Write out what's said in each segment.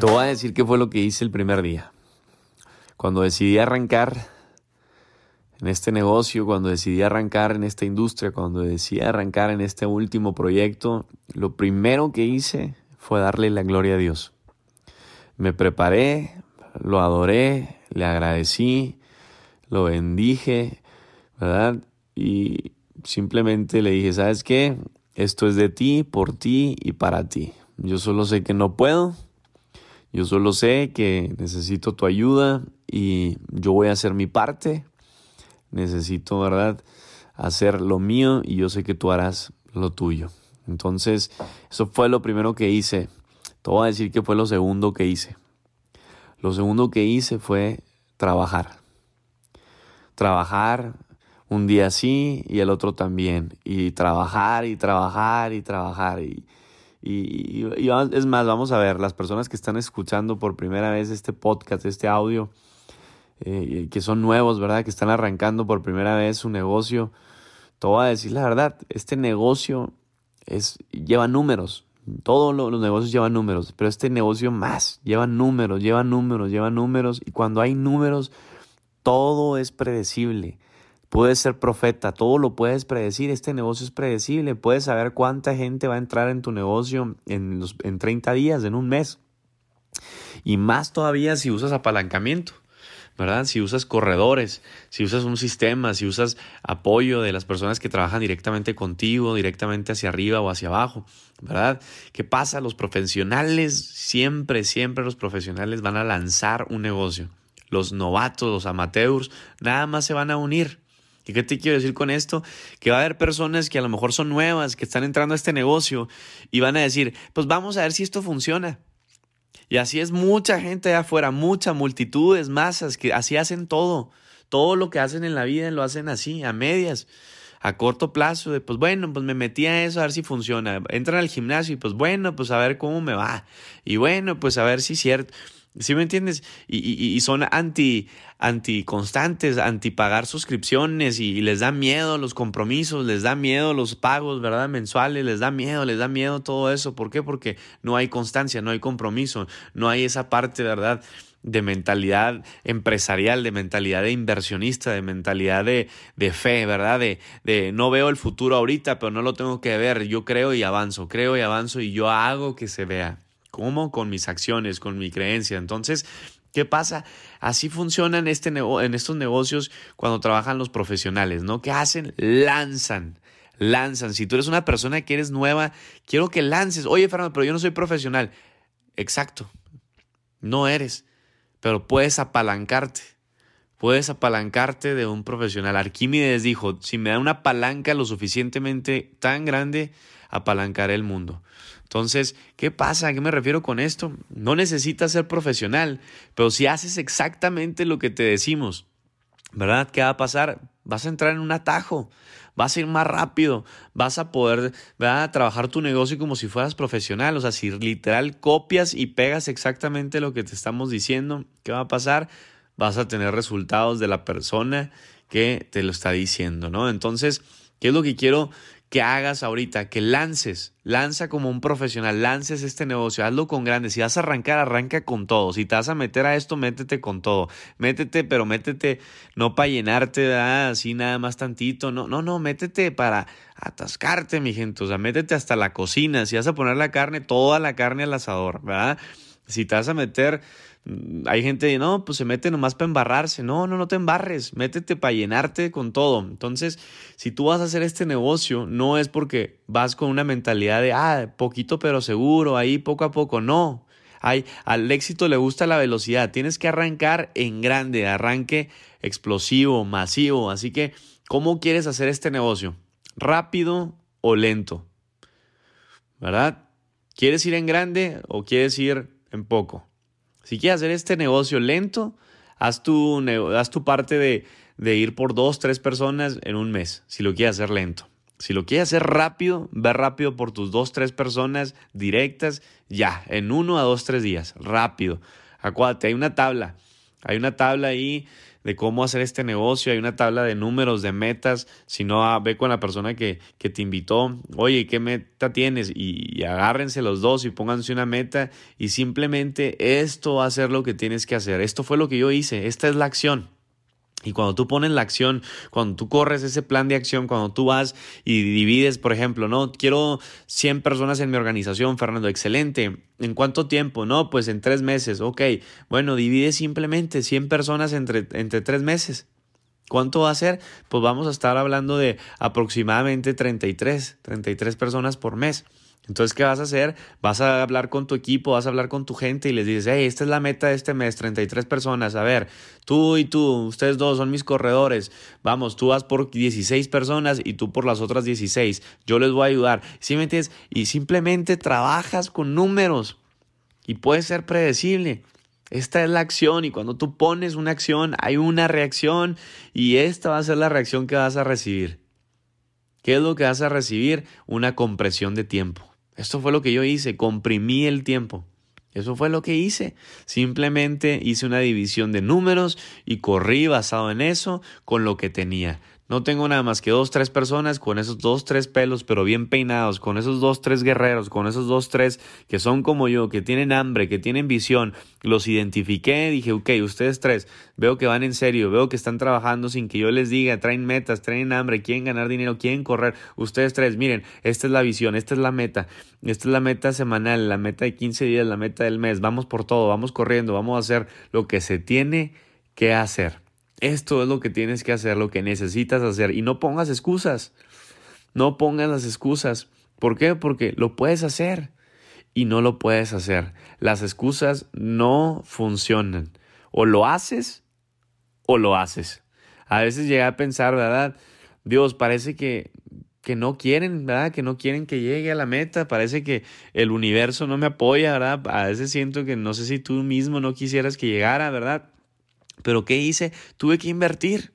Te voy a decir qué fue lo que hice el primer día. Cuando decidí arrancar en este negocio, cuando decidí arrancar en esta industria, cuando decidí arrancar en este último proyecto, lo primero que hice fue darle la gloria a Dios. Me preparé, lo adoré, le agradecí, lo bendije, ¿verdad? Y simplemente le dije, ¿sabes qué? Esto es de ti, por ti y para ti. Yo solo sé que no puedo, yo solo sé que necesito tu ayuda y yo voy a hacer mi parte. Necesito, ¿verdad?, hacer lo mío y yo sé que tú harás lo tuyo. Entonces, eso fue lo primero que hice. Te voy a decir que fue lo segundo que hice. Lo segundo que hice fue trabajar. Trabajar un día sí y el otro también. Y trabajar y trabajar y trabajar. Y, y, es más, vamos a ver, las personas que están escuchando por primera vez este podcast, este audio, eh, que son nuevos, ¿verdad? Que están arrancando por primera vez su negocio. Te voy a decir la verdad, este negocio es, lleva números. Todos los negocios llevan números, pero este negocio más, lleva números, lleva números, lleva números. Y cuando hay números, todo es predecible. Puedes ser profeta, todo lo puedes predecir, este negocio es predecible, puedes saber cuánta gente va a entrar en tu negocio en, los, en 30 días, en un mes. Y más todavía si usas apalancamiento. ¿verdad? Si usas corredores, si usas un sistema, si usas apoyo de las personas que trabajan directamente contigo, directamente hacia arriba o hacia abajo, ¿verdad? ¿Qué pasa? Los profesionales, siempre, siempre los profesionales van a lanzar un negocio. Los novatos, los amateurs, nada más se van a unir. ¿Y qué te quiero decir con esto? Que va a haber personas que a lo mejor son nuevas, que están entrando a este negocio y van a decir, pues vamos a ver si esto funciona. Y así es mucha gente allá afuera, muchas multitudes, masas, que así hacen todo. Todo lo que hacen en la vida lo hacen así, a medias, a corto plazo, de pues bueno, pues me metí a eso a ver si funciona. Entran al gimnasio y pues bueno, pues a ver cómo me va. Y bueno, pues a ver si cierto. ¿Sí me entiendes? Y, y, son anti, anti constantes, anti pagar suscripciones y, les da miedo los compromisos, les da miedo los pagos, ¿verdad? Mensuales, les da miedo, les da miedo todo eso. ¿Por qué? Porque no hay constancia, no hay compromiso, no hay esa parte, ¿verdad? de mentalidad empresarial, de mentalidad de inversionista, de mentalidad de, de fe, ¿verdad? De, de, no veo el futuro ahorita, pero no lo tengo que ver. Yo creo y avanzo, creo y avanzo y yo hago que se vea. ¿Cómo? Con mis acciones, con mi creencia. Entonces, ¿qué pasa? Así funcionan este en estos negocios cuando trabajan los profesionales, ¿no? ¿Qué hacen? Lanzan. Lanzan. Si tú eres una persona que eres nueva, quiero que lances. Oye, Fernando, pero yo no soy profesional. Exacto. No eres. Pero puedes apalancarte. Puedes apalancarte de un profesional. Arquímedes dijo, si me da una palanca lo suficientemente tan grande, apalancaré el mundo. Entonces, ¿qué pasa? ¿A qué me refiero con esto? No necesitas ser profesional, pero si haces exactamente lo que te decimos, ¿verdad? ¿Qué va a pasar? Vas a entrar en un atajo, vas a ir más rápido, vas a poder trabajar tu negocio como si fueras profesional. O sea, si literal copias y pegas exactamente lo que te estamos diciendo, ¿qué va a pasar? Vas a tener resultados de la persona que te lo está diciendo, ¿no? Entonces, ¿qué es lo que quiero que hagas ahorita, que lances, lanza como un profesional, lances este negocio, hazlo con grandes. Si vas a arrancar, arranca con todo. Si te vas a meter a esto, métete con todo. Métete, pero métete no para llenarte así nada más tantito. No, no, no, métete para atascarte, mi gente. O sea, métete hasta la cocina. Si vas a poner la carne, toda la carne al asador, ¿verdad? Si te vas a meter hay gente, no, pues se mete nomás para embarrarse. No, no, no te embarres, métete para llenarte con todo. Entonces, si tú vas a hacer este negocio, no es porque vas con una mentalidad de, ah, poquito pero seguro, ahí poco a poco. No, hay, al éxito le gusta la velocidad. Tienes que arrancar en grande, arranque explosivo, masivo. Así que, ¿cómo quieres hacer este negocio? ¿Rápido o lento? ¿Verdad? ¿Quieres ir en grande o quieres ir en poco? Si quieres hacer este negocio lento, haz tu, haz tu parte de, de ir por dos, tres personas en un mes, si lo quieres hacer lento. Si lo quieres hacer rápido, ve rápido por tus dos, tres personas directas, ya, en uno a dos, tres días, rápido. Acuérdate, hay una tabla, hay una tabla ahí de cómo hacer este negocio, hay una tabla de números, de metas, si no, ah, ve con la persona que, que te invitó, oye, ¿qué meta tienes? Y, y, agárrense los dos y pónganse una meta y simplemente esto va a ser lo que tienes que hacer. Esto fue lo que yo hice, esta es la acción. Y cuando tú pones la acción, cuando tú corres ese plan de acción, cuando tú vas y divides, por ejemplo, no, quiero 100 personas en mi organización, Fernando, excelente. ¿En cuánto tiempo? No, pues en tres meses. Ok, bueno, divide simplemente 100 personas entre, entre tres meses. ¿Cuánto va a ser? Pues vamos a estar hablando de aproximadamente 33, 33 personas por mes. Entonces, ¿qué vas a hacer? Vas a hablar con tu equipo, vas a hablar con tu gente y les dices, hey, esta es la meta de este mes, 33 personas. A ver, tú y tú, ustedes dos son mis corredores. Vamos, tú vas por 16 personas y tú por las otras 16. Yo les voy a ayudar. ¿Sí me entiendes? Y simplemente trabajas con números y puede ser predecible. Esta es la acción y cuando tú pones una acción hay una reacción y esta va a ser la reacción que vas a recibir. ¿Qué es lo que vas a recibir? Una compresión de tiempo. Esto fue lo que yo hice, comprimí el tiempo. Eso fue lo que hice. Simplemente hice una división de números y corrí basado en eso con lo que tenía. No tengo nada más que dos, tres personas con esos dos, tres pelos, pero bien peinados, con esos dos, tres guerreros, con esos dos, tres que son como yo, que tienen hambre, que tienen visión. Los identifiqué, dije, ok, ustedes tres, veo que van en serio, veo que están trabajando sin que yo les diga, traen metas, traen hambre, quieren ganar dinero, quieren correr. Ustedes tres, miren, esta es la visión, esta es la meta, esta es la meta semanal, la meta de 15 días, la meta del mes. Vamos por todo, vamos corriendo, vamos a hacer lo que se tiene que hacer. Esto es lo que tienes que hacer, lo que necesitas hacer. Y no pongas excusas. No pongas las excusas. ¿Por qué? Porque lo puedes hacer y no lo puedes hacer. Las excusas no funcionan. O lo haces o lo haces. A veces llega a pensar, ¿verdad? Dios, parece que, que no quieren, ¿verdad? Que no quieren que llegue a la meta. Parece que el universo no me apoya, ¿verdad? A veces siento que no sé si tú mismo no quisieras que llegara, ¿verdad? Pero ¿qué hice? Tuve que invertir.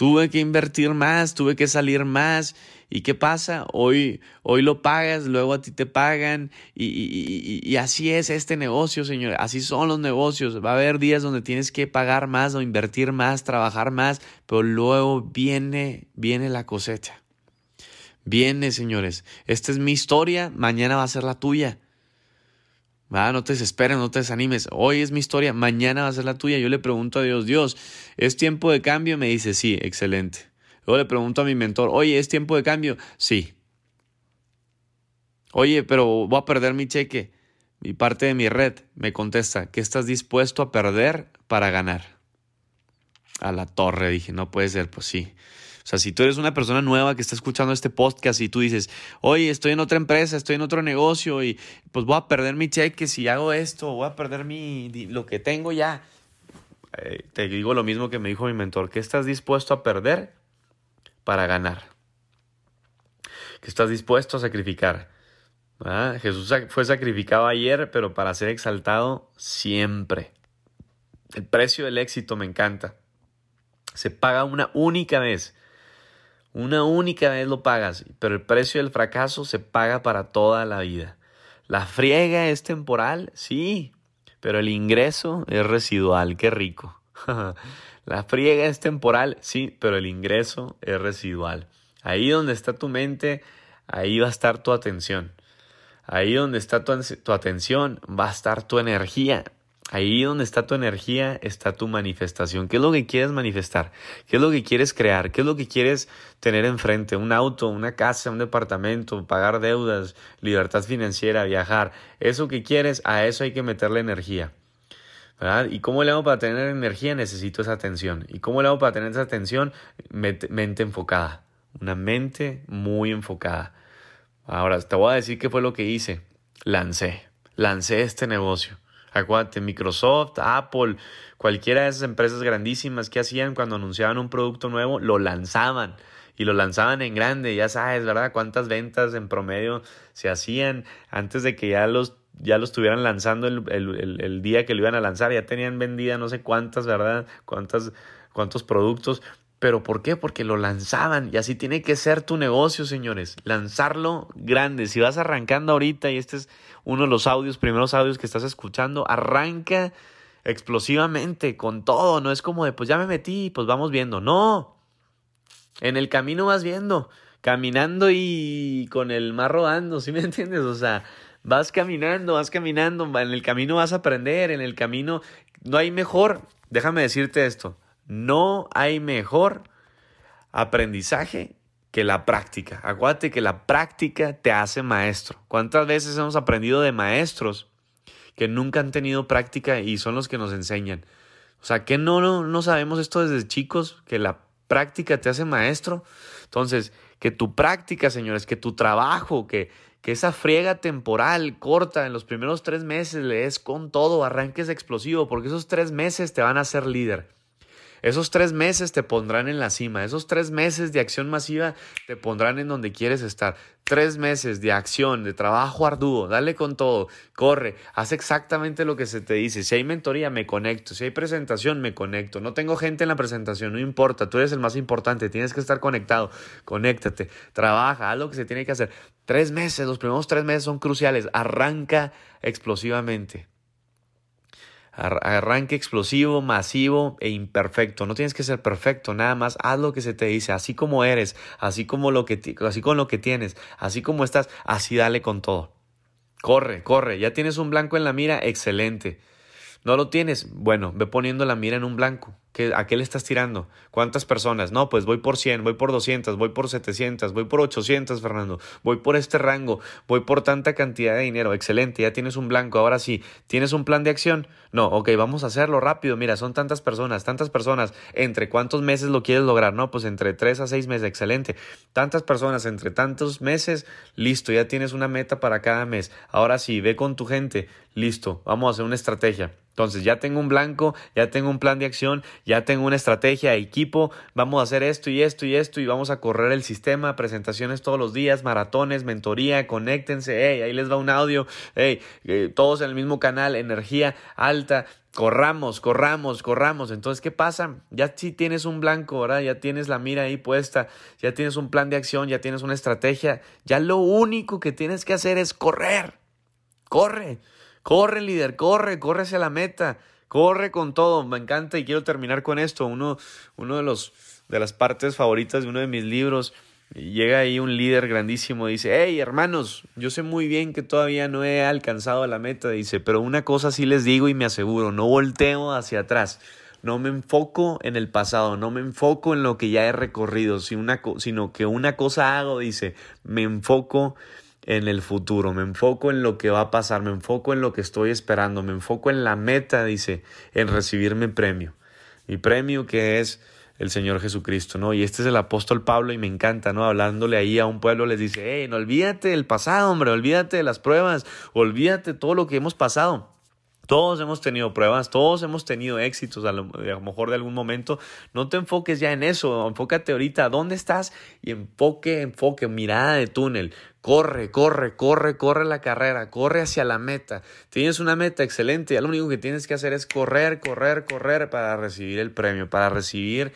Tuve que invertir más, tuve que salir más. ¿Y qué pasa? Hoy, hoy lo pagas, luego a ti te pagan. Y, y, y, así es este negocio, señor. Así son los negocios. Va a haber días donde tienes que pagar más o invertir más, trabajar más, pero luego viene, viene la cosecha. Viene, señores. Esta es mi historia, mañana va a ser la tuya. Ah, no te desesperes, no te desanimes. Hoy es mi historia, mañana va a ser la tuya. Yo le pregunto a Dios, Dios, ¿es tiempo de cambio? Me dice, sí, excelente. Luego le pregunto a mi mentor, oye, ¿es tiempo de cambio? Sí. Oye, pero voy a perder mi cheque, mi parte de mi red. Me contesta, ¿qué estás dispuesto a perder para ganar? A la torre, dije, no puede ser, pues sí. Sea, si tú eres una persona nueva que está escuchando este podcast y tú dices, oye, estoy en otra empresa, estoy en otro negocio y pues voy a perder mi cheque si hago esto, voy a perder mi, lo que tengo ya. Eh, te digo lo mismo que me dijo mi mentor, ¿qué estás dispuesto a perder para ganar? ¿Qué estás dispuesto a sacrificar? ¿Ah? Jesús fue sacrificado ayer, pero para ser exaltado siempre. El precio del éxito me encanta. Se paga una única vez. Una única vez lo pagas, pero el precio del fracaso se paga para toda la vida. La friega es temporal, sí, pero el ingreso es residual, qué rico. la friega es temporal, sí, pero el ingreso es residual. Ahí donde está tu mente, ahí va a estar tu atención. Ahí donde está tu, tu atención, va a estar tu energía. Ahí donde está tu energía está tu manifestación. ¿Qué es lo que quieres manifestar? ¿Qué es lo que quieres crear? ¿Qué es lo que quieres tener enfrente? Un auto, una casa, un departamento, pagar deudas, libertad financiera, viajar. Eso que quieres, a eso hay que meterle energía. ¿verdad? ¿Y cómo le hago para tener energía? Necesito esa atención. ¿Y cómo le hago para tener esa atención? Mente enfocada. Una mente muy enfocada. Ahora, te voy a decir qué fue lo que hice. Lancé. Lancé este negocio. Acuérdate, Microsoft, Apple, cualquiera de esas empresas grandísimas que hacían cuando anunciaban un producto nuevo, lo lanzaban y lo lanzaban en grande, ya sabes, ¿verdad? Cuántas ventas en promedio se hacían antes de que ya los ya lo estuvieran lanzando el, el, el, día que lo iban a lanzar, ya tenían vendida no sé cuántas, ¿verdad? Cuántas, cuántos productos. ¿Pero por qué? Porque lo lanzaban y así tiene que ser tu negocio, señores. Lanzarlo grande. Si vas arrancando ahorita y este es uno de los audios, primeros audios que estás escuchando, arranca explosivamente, con todo, no es como de, pues ya me metí, pues vamos viendo, no, en el camino vas viendo, caminando y con el mar rodando, ¿sí me entiendes? O sea, vas caminando, vas caminando, en el camino vas a aprender, en el camino no hay mejor, déjame decirte esto, no hay mejor aprendizaje que la práctica. Acuérdate que la práctica te hace maestro. ¿Cuántas veces hemos aprendido de maestros que nunca han tenido práctica y son los que nos enseñan? O sea, que no, no, no sabemos esto desde chicos, que la práctica te hace maestro. Entonces, que tu práctica, señores, que tu trabajo, que, que esa friega temporal corta en los primeros tres meses le es con todo, arranques explosivo, porque esos tres meses te van a hacer líder. Esos tres meses te pondrán en la cima, esos tres meses de acción masiva te pondrán en donde quieres estar. Tres meses de acción, de trabajo arduo, dale con todo, corre, haz exactamente lo que se te dice. Si hay mentoría, me conecto. Si hay presentación, me conecto. No tengo gente en la presentación, no importa, tú eres el más importante, tienes que estar conectado, conéctate, trabaja, haz lo que se tiene que hacer. Tres meses, los primeros tres meses son cruciales, arranca explosivamente. Arranque explosivo, masivo e imperfecto. No tienes que ser perfecto, nada más haz lo que se te dice, así como eres, así como lo que así con lo que tienes, así como estás, así dale con todo. Corre, corre, ya tienes un blanco en la mira, excelente. ¿No lo tienes? Bueno, ve poniendo la mira en un blanco. ¿A qué le estás tirando? ¿Cuántas personas? No, pues voy por 100, voy por 200, voy por 700, voy por 800, Fernando. Voy por este rango, voy por tanta cantidad de dinero. Excelente, ya tienes un blanco. Ahora sí, ¿tienes un plan de acción? No, ok, vamos a hacerlo rápido. Mira, son tantas personas, tantas personas. ¿Entre cuántos meses lo quieres lograr? No, pues entre 3 a 6 meses. Excelente. Tantas personas entre tantos meses. Listo, ya tienes una meta para cada mes. Ahora sí, ve con tu gente. Listo, vamos a hacer una estrategia. Entonces ya tengo un blanco, ya tengo un plan de acción, ya tengo una estrategia, equipo, vamos a hacer esto y esto y esto y vamos a correr el sistema, presentaciones todos los días, maratones, mentoría, conéctense, hey, ahí les va un audio, hey, eh, todos en el mismo canal, energía alta, corramos, corramos, corramos. Entonces, ¿qué pasa? Ya si tienes un blanco, ¿verdad? Ya tienes la mira ahí puesta, ya tienes un plan de acción, ya tienes una estrategia, ya lo único que tienes que hacer es correr, corre. Corre, líder, corre, corre hacia la meta, corre con todo. Me encanta y quiero terminar con esto. Uno, uno de, los, de las partes favoritas de uno de mis libros. Llega ahí un líder grandísimo y dice, hey hermanos, yo sé muy bien que todavía no he alcanzado la meta, dice, pero una cosa sí les digo y me aseguro, no volteo hacia atrás, no me enfoco en el pasado, no me enfoco en lo que ya he recorrido, sino que una cosa hago, dice, me enfoco en el futuro, me enfoco en lo que va a pasar, me enfoco en lo que estoy esperando, me enfoco en la meta, dice, en recibir mi premio. Mi premio que es el Señor Jesucristo, ¿no? Y este es el apóstol Pablo y me encanta, ¿no? Hablándole ahí a un pueblo les dice, hey, no olvídate del pasado, hombre, olvídate de las pruebas, olvídate todo lo que hemos pasado. Todos hemos tenido pruebas, todos hemos tenido éxitos a lo, mejor de algún momento. No te enfoques ya en eso, enfócate ahorita dónde estás y enfoque, enfoque, mirada de túnel. Corre, corre, corre, corre la carrera, corre hacia la meta. Tienes una meta excelente, ya lo único que tienes que hacer es correr, correr, correr para recibir el premio, para recibir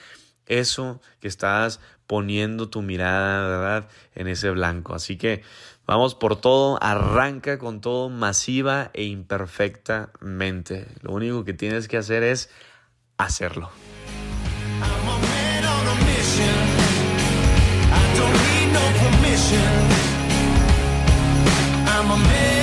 eso que estás poniendo tu mirada, ¿verdad? En ese blanco. Así que vamos por todo, arranca con todo masiva e imperfectamente. Lo único que tienes que hacer es hacerlo. I'm a man.